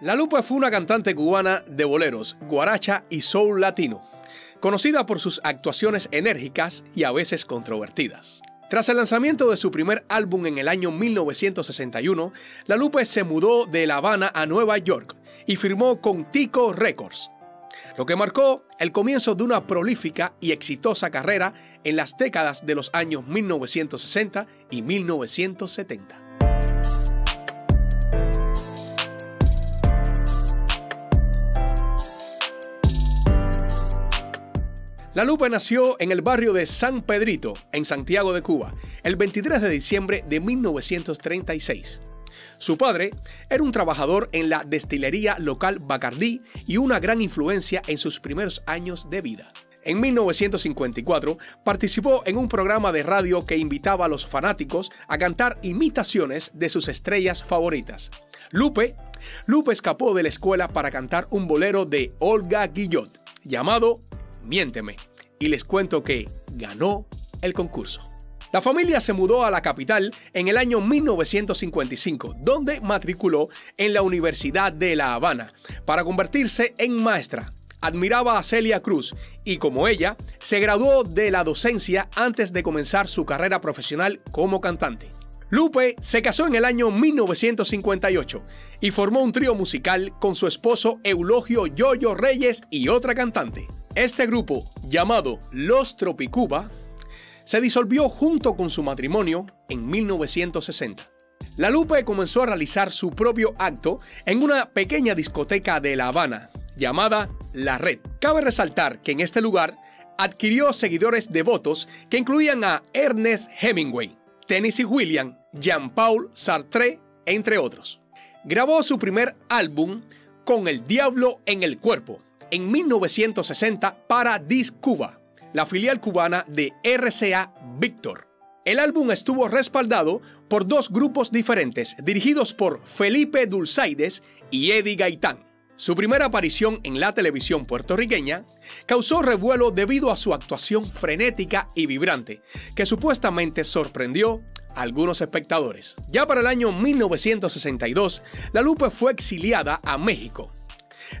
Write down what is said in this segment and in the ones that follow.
La Lupe fue una cantante cubana de boleros, guaracha y soul latino, conocida por sus actuaciones enérgicas y a veces controvertidas. Tras el lanzamiento de su primer álbum en el año 1961, La Lupe se mudó de La Habana a Nueva York y firmó con Tico Records, lo que marcó el comienzo de una prolífica y exitosa carrera en las décadas de los años 1960 y 1970. La Lupe nació en el barrio de San Pedrito, en Santiago de Cuba, el 23 de diciembre de 1936. Su padre era un trabajador en la destilería local Bacardí y una gran influencia en sus primeros años de vida. En 1954 participó en un programa de radio que invitaba a los fanáticos a cantar imitaciones de sus estrellas favoritas. Lupe, Lupe escapó de la escuela para cantar un bolero de Olga Guillot llamado Miénteme y les cuento que ganó el concurso. La familia se mudó a la capital en el año 1955, donde matriculó en la Universidad de La Habana para convertirse en maestra. Admiraba a Celia Cruz y como ella, se graduó de la docencia antes de comenzar su carrera profesional como cantante. Lupe se casó en el año 1958 y formó un trío musical con su esposo Eulogio Yoyo Reyes y otra cantante. Este grupo, llamado Los Tropicuba, se disolvió junto con su matrimonio en 1960. La Lupe comenzó a realizar su propio acto en una pequeña discoteca de La Habana, llamada La Red. Cabe resaltar que en este lugar adquirió seguidores devotos que incluían a Ernest Hemingway, Tennessee William, Jean-Paul Sartre, entre otros. Grabó su primer álbum con El Diablo en el Cuerpo en 1960 para Disc Cuba, la filial cubana de RCA Victor. El álbum estuvo respaldado por dos grupos diferentes dirigidos por Felipe Dulzaides y Eddie Gaitán. Su primera aparición en la televisión puertorriqueña causó revuelo debido a su actuación frenética y vibrante, que supuestamente sorprendió algunos espectadores. Ya para el año 1962, La Lupe fue exiliada a México.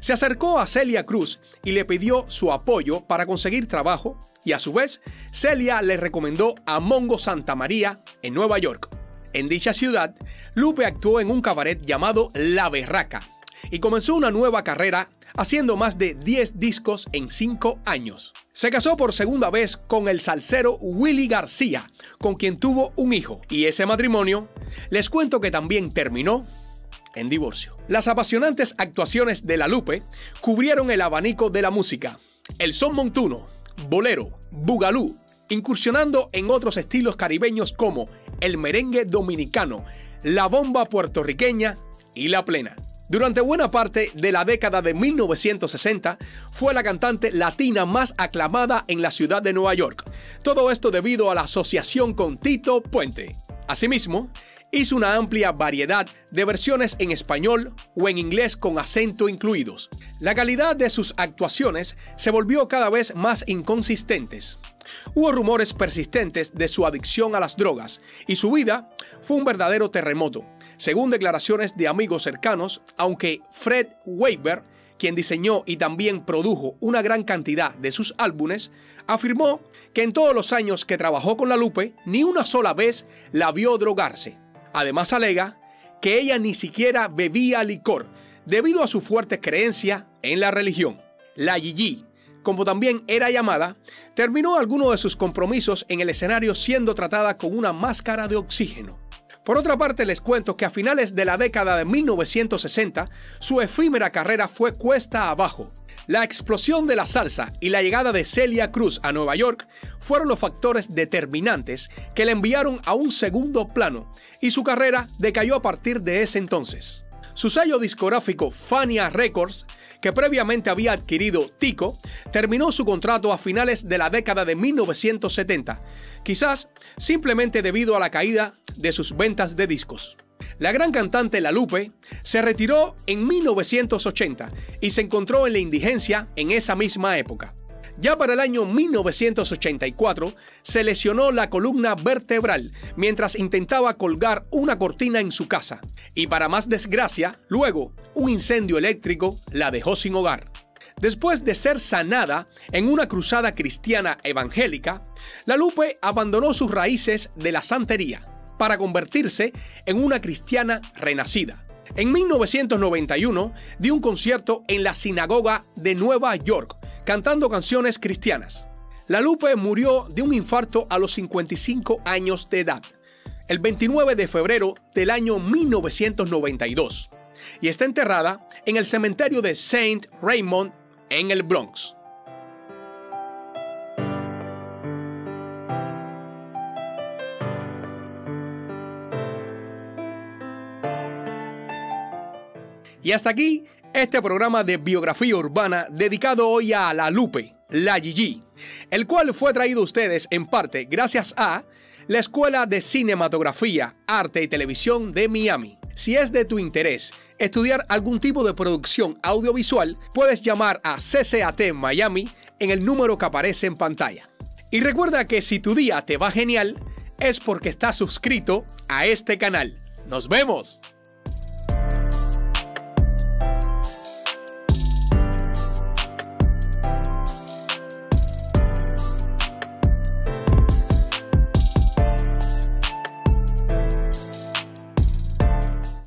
Se acercó a Celia Cruz y le pidió su apoyo para conseguir trabajo y a su vez Celia le recomendó a Mongo Santa María en Nueva York. En dicha ciudad, Lupe actuó en un cabaret llamado La Berraca, y comenzó una nueva carrera haciendo más de 10 discos en 5 años. Se casó por segunda vez con el salsero Willy García, con quien tuvo un hijo, y ese matrimonio les cuento que también terminó en divorcio. Las apasionantes actuaciones de La Lupe cubrieron el abanico de la música, el son montuno, bolero, bugalú, incursionando en otros estilos caribeños como el merengue dominicano, la bomba puertorriqueña y la plena. Durante buena parte de la década de 1960, fue la cantante latina más aclamada en la ciudad de Nueva York. Todo esto debido a la asociación con Tito Puente. Asimismo, hizo una amplia variedad de versiones en español o en inglés con acento incluidos. La calidad de sus actuaciones se volvió cada vez más inconsistentes. Hubo rumores persistentes de su adicción a las drogas y su vida fue un verdadero terremoto. Según declaraciones de amigos cercanos, aunque Fred Weber, quien diseñó y también produjo una gran cantidad de sus álbumes, afirmó que en todos los años que trabajó con la Lupe, ni una sola vez la vio drogarse. Además alega que ella ni siquiera bebía licor, debido a su fuerte creencia en la religión. La Gigi, como también era llamada, terminó algunos de sus compromisos en el escenario siendo tratada con una máscara de oxígeno. Por otra parte, les cuento que a finales de la década de 1960, su efímera carrera fue cuesta abajo. La explosión de la salsa y la llegada de Celia Cruz a Nueva York fueron los factores determinantes que le enviaron a un segundo plano y su carrera decayó a partir de ese entonces. Su sello discográfico Fania Records, que previamente había adquirido Tico, terminó su contrato a finales de la década de 1970, quizás simplemente debido a la caída de sus ventas de discos. La gran cantante La Lupe se retiró en 1980 y se encontró en la indigencia en esa misma época. Ya para el año 1984 se lesionó la columna vertebral mientras intentaba colgar una cortina en su casa. Y para más desgracia, luego un incendio eléctrico la dejó sin hogar. Después de ser sanada en una cruzada cristiana evangélica, la Lupe abandonó sus raíces de la santería para convertirse en una cristiana renacida. En 1991 dio un concierto en la sinagoga de Nueva York cantando canciones cristianas. La Lupe murió de un infarto a los 55 años de edad, el 29 de febrero del año 1992, y está enterrada en el cementerio de Saint Raymond en el Bronx. Y hasta aquí este programa de biografía urbana dedicado hoy a La Lupe, la Gigi, el cual fue traído a ustedes en parte gracias a la Escuela de Cinematografía, Arte y Televisión de Miami. Si es de tu interés estudiar algún tipo de producción audiovisual, puedes llamar a CCAT Miami en el número que aparece en pantalla. Y recuerda que si tu día te va genial, es porque estás suscrito a este canal. ¡Nos vemos!